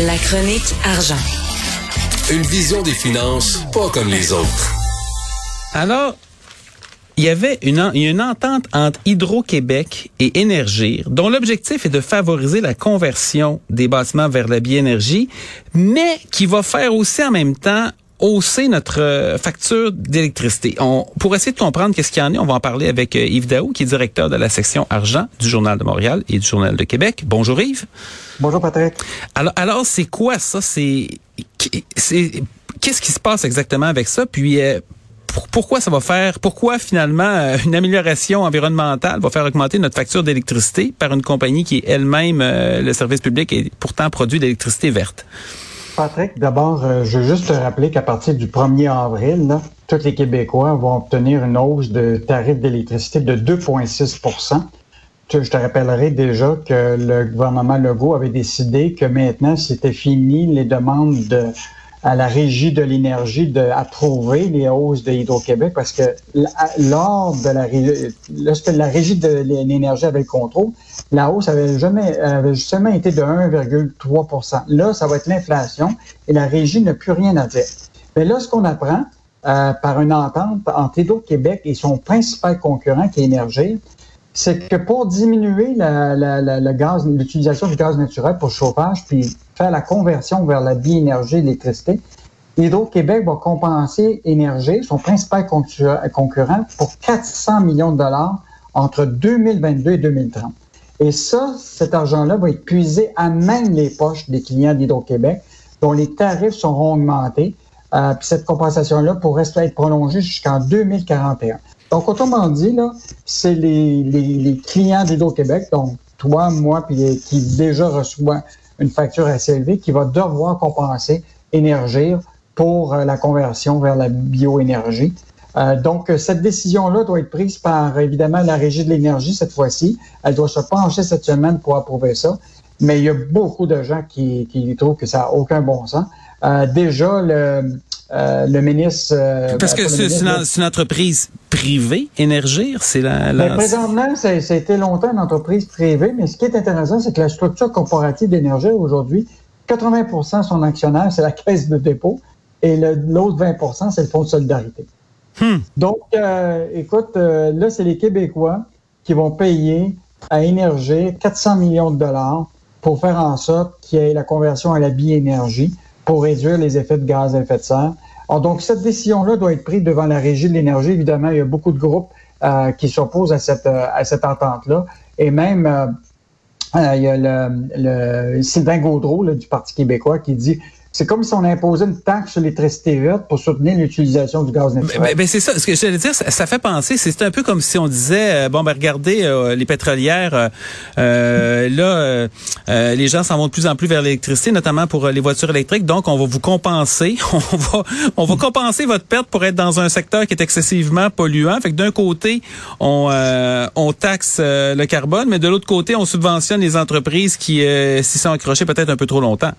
La chronique argent. Une vision des finances pas comme les autres. Alors, il y avait une, une entente entre Hydro-Québec et Énergir, dont l'objectif est de favoriser la conversion des bâtiments vers la biénergie, mais qui va faire aussi en même temps hausser notre euh, facture d'électricité. On, pour essayer de comprendre qu'est-ce qu'il y en est, on va en parler avec euh, Yves Daou, qui est directeur de la section argent du Journal de Montréal et du Journal de Québec. Bonjour Yves. Bonjour Patrick. Alors, alors c'est quoi ça? C'est, c'est, qu'est-ce qui se passe exactement avec ça? Puis, euh, pourquoi ça va faire, pourquoi finalement une amélioration environnementale va faire augmenter notre facture d'électricité par une compagnie qui est elle-même le service public et pourtant produit de l'électricité verte? Patrick, d'abord, euh, je veux juste te rappeler qu'à partir du 1er avril, là, tous les Québécois vont obtenir une hausse de tarif d'électricité de 2,6% je te rappellerai déjà que le gouvernement Legault avait décidé que maintenant, c'était fini les demandes de à la régie de l'énergie de approuver les hausses de Hydro-Québec parce que lors de la lorsque la régie de l'énergie avait le contrôle, la hausse avait jamais avait seulement été de 1,3% Là, ça va être l'inflation et la régie n'a plus rien à dire. Mais là, ce qu'on apprend euh, par une entente entre Hydro-Québec et son principal concurrent qui est Énergie, c'est que pour diminuer la, la, la, gaz, l'utilisation du gaz naturel pour le chauffage, puis faire la conversion vers la biénergie, l'électricité, Hydro-Québec va compenser Énergie, son principal concurrent, pour 400 millions de dollars entre 2022 et 2030. Et ça, cet argent-là va être puisé à même les poches des clients d'Hydro-Québec, dont les tarifs seront augmentés. Euh, puis cette compensation-là pourrait être prolongée jusqu'en 2041. Donc, autrement dit, c'est les, les, clients d'Hydro-Québec, donc toi, moi, puis qui déjà reçoit une facture assez élevée, qui va devoir compenser Énergir pour euh, la conversion vers la bioénergie. Euh, donc, cette décision-là doit être prise par, évidemment, la Régie de l'énergie cette fois-ci. Elle doit se pencher cette semaine pour approuver ça. Mais il y a beaucoup de gens qui, trouvent que ça n'a aucun bon sens. Euh, déjà, le, euh, le ministre. Euh, Parce que c'est une, entreprise privée, Énergir, c'est la. la... Ben, présentement, ça, a été longtemps une entreprise privée, mais ce qui est intéressant, c'est que la structure corporative d'Énergir aujourd'hui, 80% son actionnaire, c'est la caisse de dépôt, et l'autre 20% c'est le fonds de solidarité. Hmm. Donc, euh, écoute, là, c'est les Québécois qui vont payer à Énergir 400 millions de dollars pour faire en sorte qu'il y ait la conversion à la biénergie pour réduire les effets de gaz à effet de serre. Alors, donc, cette décision-là doit être prise devant la Régie de l'énergie. Évidemment, il y a beaucoup de groupes euh, qui s'opposent à cette, euh, à cette entente-là. Et même, euh, il y a le, le Sylvain Gaudreau du Parti québécois qui dit c'est comme si on imposait une taxe sur l'électricité verte pour soutenir l'utilisation du gaz naturel. Ben, ben c'est ça. Ce que veux dire, ça, fait penser. C'est un peu comme si on disait, euh, bon, ben regardez, euh, les pétrolières, euh, là, les gens s'en vont de plus en plus vers l'électricité, notamment pour les voitures électriques. Donc, on va vous compenser. On va, on va compenser votre perte pour être dans un secteur qui est excessivement polluant. Fait que d'un côté, on, on taxe le carbone, mais de l'autre côté, on subventionne les entreprises qui s'y sont accrochées peut-être un peu trop longtemps.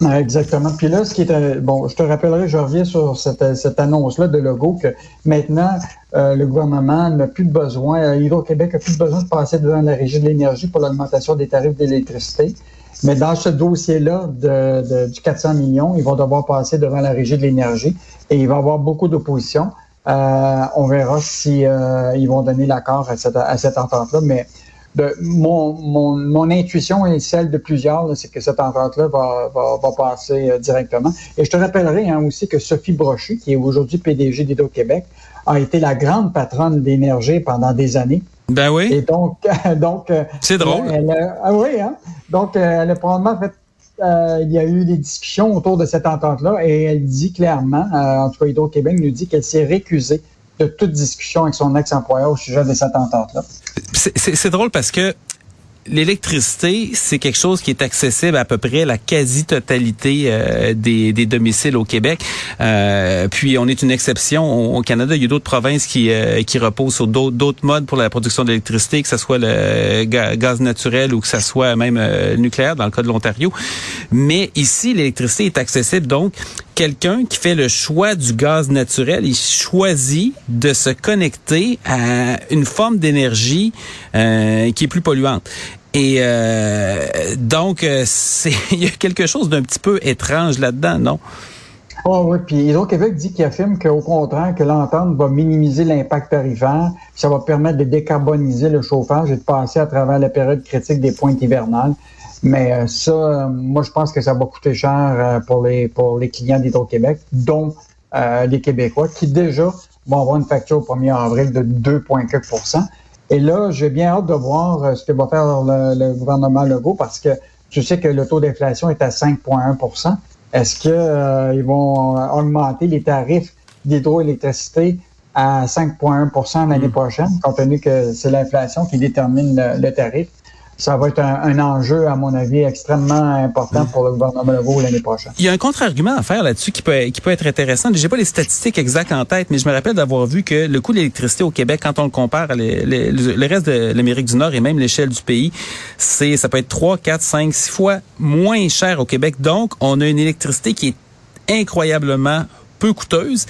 Exactement. Puis là, ce qui est euh, bon, je te rappellerai, je reviens sur cette, cette annonce-là de logo que maintenant euh, le gouvernement n'a plus de besoin, euh, Hydro-Québec n'a plus besoin de passer devant la régie de l'énergie pour l'augmentation des tarifs d'électricité. Mais dans ce dossier-là de, de, du 400 millions, ils vont devoir passer devant la régie de l'énergie et il va y avoir beaucoup d'opposition. Euh, on verra si ils vont donner l'accord à cette, à cette entente-là, mais mon, mon, mon, intuition et celle de plusieurs, c'est que cette entente-là va, va, va, passer euh, directement. Et je te rappellerai hein, aussi que Sophie Brochu, qui est aujourd'hui PDG d'Hydro-Québec, a été la grande patronne d'énergie pendant des années. Ben oui. Et donc, donc euh, c'est drôle. Elle, ah oui, hein? Donc, euh, elle a probablement fait il y a eu des discussions autour de cette entente-là et elle dit clairement, en tout cas Hydro-Québec nous dit qu'elle s'est récusée de toute discussion avec son ex-employeur au sujet de cette entente-là. C'est drôle parce que l'électricité, c'est quelque chose qui est accessible à peu près à la quasi-totalité euh, des, des, domiciles au Québec. Euh, puis on est une exception. Au, Canada, il y a d'autres provinces qui, euh, qui reposent sur d'autres modes pour la production d'électricité, que ce soit le gaz naturel ou que ce soit même nucléaire dans le cas de l'Ontario. Mais ici, l'électricité est accessible. Donc, quelqu'un qui fait le choix du gaz naturel, il choisit de se connecter à une forme d'énergie euh, qui est plus polluante. Et donc, c'est il y a quelque chose d'un petit peu étrange là-dedans, non? Oh oui, puis Hydro-Québec dit qu'il affirme qu'au contraire, que l'entente va minimiser l'impact tarifaire, ça va permettre de décarboniser le chauffage et de passer à travers la période critique des pointes hivernales. Mais euh, ça, euh, moi, je pense que ça va coûter cher euh, pour les pour les clients d'Hydro-Québec, dont les Québécois, qui déjà vont avoir une facture au 1er avril de 2,4% Et là, j'ai bien hâte de voir ce que va faire le, le gouvernement Legault parce que tu sais que le taux d'inflation est à 5,1% est-ce qu'ils euh, vont augmenter les tarifs d'hydroélectricité à 5,1% l'année hmm. prochaine, compte tenu que c'est l'inflation qui détermine le tarif? Ça va être un, enjeu, à mon avis, extrêmement important pour le gouvernement Legault l'année prochaine. Il y a un contre-argument à faire là-dessus qui peut, qui peut être intéressant. J'ai pas les statistiques exactes en tête, mais je me rappelle d'avoir vu que le coût de l'électricité au Québec, quand on le compare à le reste de l'Amérique du Nord et même l'échelle du pays, c'est ça peut être 3, 4, 5, 6 fois moins cher au Québec. Donc, on a une électricité qui est incroyablement peu coûteuse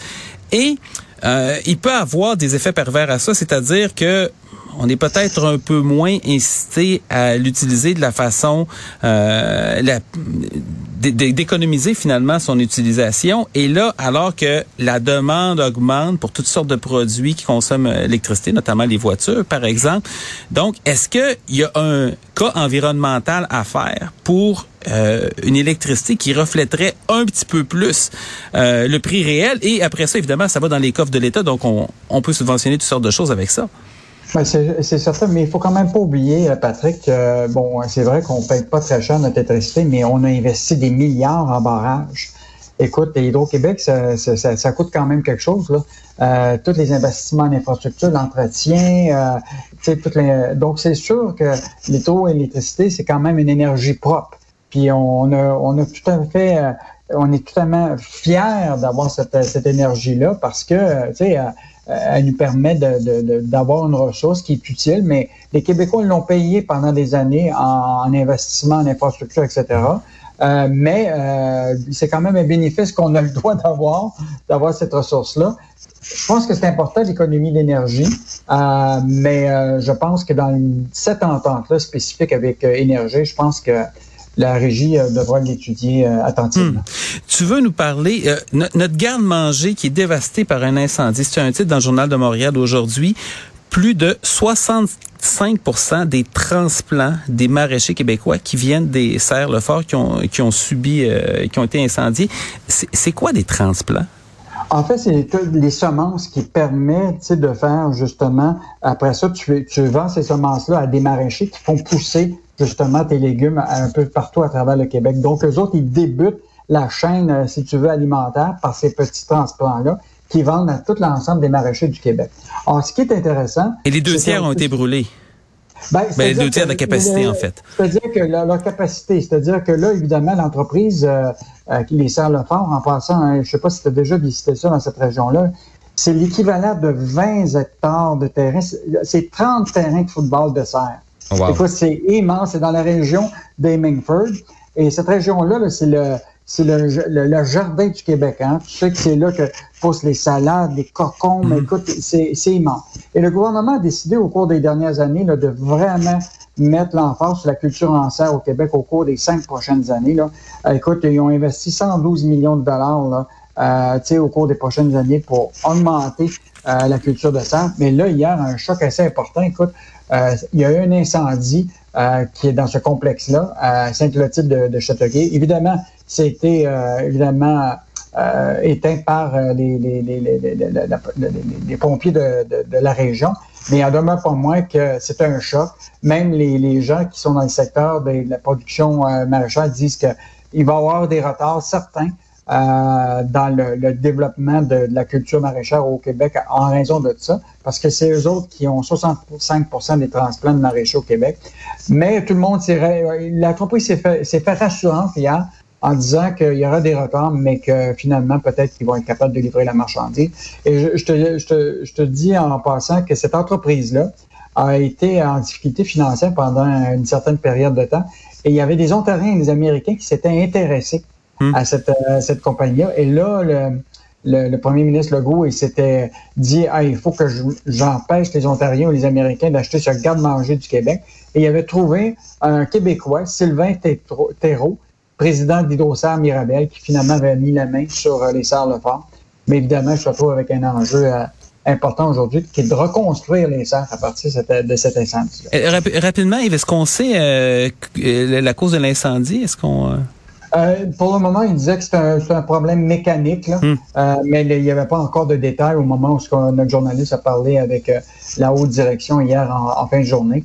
et euh, il peut avoir des effets pervers à ça, c'est-à-dire que on est peut-être un peu moins incité à l'utiliser de la façon euh, d'économiser finalement son utilisation. Et là, alors que la demande augmente pour toutes sortes de produits qui consomment l'électricité, notamment les voitures, par exemple. Donc, est-ce qu'il y a un cas environnemental à faire pour euh, une électricité qui reflèterait un petit peu plus euh, le prix réel? Et après ça, évidemment, ça va dans les coffres de l'État, donc on, on peut subventionner toutes sortes de choses avec ça. C'est certain, mais il faut quand même pas oublier, euh, Patrick, bon, c'est vrai qu'on paye pas très cher notre électricité, mais on a investi des milliards en barrage. Écoute, Hydro-Québec, ça, ça, ça, coûte quand même quelque chose. Là. Euh, tous les investissements en infrastructure, l'entretien, euh, les... donc c'est sûr que l'hydroélectricité, c'est quand même une énergie propre. Puis on a, on a tout à fait, euh, on est totalement fiers d'avoir cette, cette énergie-là parce que, tu sais, euh, elle nous permet d'avoir une ressource qui est utile, mais les Québécois l'ont payé pendant des années en, investissement en infrastructure, etc. Euh, mais euh, c'est quand même un bénéfice qu'on a le droit d'avoir, d'avoir cette ressource-là. Je pense que c'est important l'économie d'énergie, mais je pense que dans cette entente-là spécifique avec Énergie, je pense que la régie euh, devra l'étudier euh, attentivement. Hmm. Tu veux nous parler, euh, notre garde-manger qui est dévastée par un incendie, c'est un titre dans le Journal de Montréal aujourd'hui, plus de 65 des transplants des maraîchers québécois qui viennent des serres-le-fort qui ont, qui ont subi, qui ont été incendiés. C'est quoi des transplants? En fait, c'est les semences qui permettent de faire justement, après ça, tu, tu vends ces semences-là à des maraîchers qui font pousser justement tes légumes un peu partout à travers le Québec. Donc, eux autres, ils débutent la chaîne, euh, si tu veux, alimentaire par ces petits transplants-là qui vendent à tout l'ensemble des maraîchers du Québec. Alors, ce qui est intéressant... Et les deux tiers ont été brûlés. Ben, ben les deux tiers de capacité, en fait. C'est-à-dire que leur, capacité, c'est-à-dire que là, évidemment, l'entreprise euh, euh, qui les sert le fort, en passant, hein, je sais pas si tu as déjà visité ça dans cette région-là, c'est l'équivalent de 20 hectares de terrain. C'est 30 terrains de football de serre. Wow. c'est immense. C'est dans la région d'Amingford. Et cette région-là, c'est le, c'est le, jardin du Québec. Hein? Tu sais que c'est là que poussent les salades, les cocons, mais mm-hmm. écoute, c'est, c'est immense. Et le gouvernement a décidé au cours des dernières années là, de vraiment mettre l'emphase sur la culture en serre au Québec au cours des cinq prochaines années. Là. Euh, écoute, ils ont investi 112 millions de dollars là, euh, au cours des prochaines années pour augmenter euh, la culture de serre. Mais là, hier, un choc assez important. Écoute, euh, il y a eu un incendie euh, qui est dans ce complexe-là, à Sainte-Clotilde de, de Châteauguay. Évidemment, c'était euh, évidemment éteint par les, les, les, les pompiers de, de, de, la région. Mais il en demeure pas moins que c'est un choc. Même les, gens qui sont dans le secteur de, la production maraîchère disent qu'il va y avoir des retards certains euh, dans le, développement de, la culture maraîchère au Québec en raison de ça, parce que c'est eux autres qui ont 65% des transplants de maraîchers au Québec. Mais tout le monde s'est... L'entreprise s'est fait, fait rassurante hier en disant qu'il y aura des retards, mais que finalement, peut-être qu'ils vont être capables de livrer la marchandise. Et je, te, je, te, je te dis en passant que cette entreprise-là a été en difficulté financière pendant une certaine période de temps. Et il y avait des Ontariens et des Américains qui s'étaient intéressés Hmm. à cette, cette compagnie-là. Et là, le, premier ministre Legault, il s'était dit ah, il faut que j'empêche les Ontariens ou les Américains d'acheter ce garde-manger du Québec. Et il avait trouvé un Québécois, Sylvain Thérault, président d'Hydrosar Mirabel, qui finalement avait mis la main sur euh, les serres Lefort. Mais évidemment, je se retrouve avec un enjeu euh, important aujourd'hui, qui est de reconstruire les serres à partir de cet incendie. Euh, rapidement, Yves, est-ce qu'on sait la cause de l'incendie? Est-ce qu'on... pour le moment, il disait que c'est un, problème mécanique, là, hmm. mais il n'y avait pas encore de détails au moment où notre journaliste a parlé avec la haute direction hier en, fin de journée.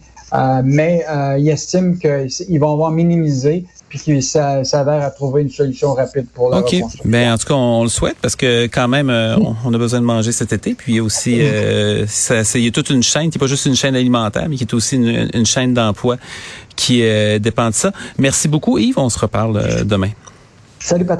mais il estime qu'ils vont avoir minimisé puis qu'il s'avère à trouver une solution rapide pour la OK. Ben, en tout cas, on, le souhaite parce que quand même, euh, on, a besoin de manger cet été. Puis il y a aussi, euh, ça, il y a toute une chaîne, qui n'est pas juste une chaîne alimentaire, mais qui est aussi une, chaîne d'emploi qui euh, dépend de ça. Merci beaucoup, Yves. On se reparle demain. Salut, Patrick.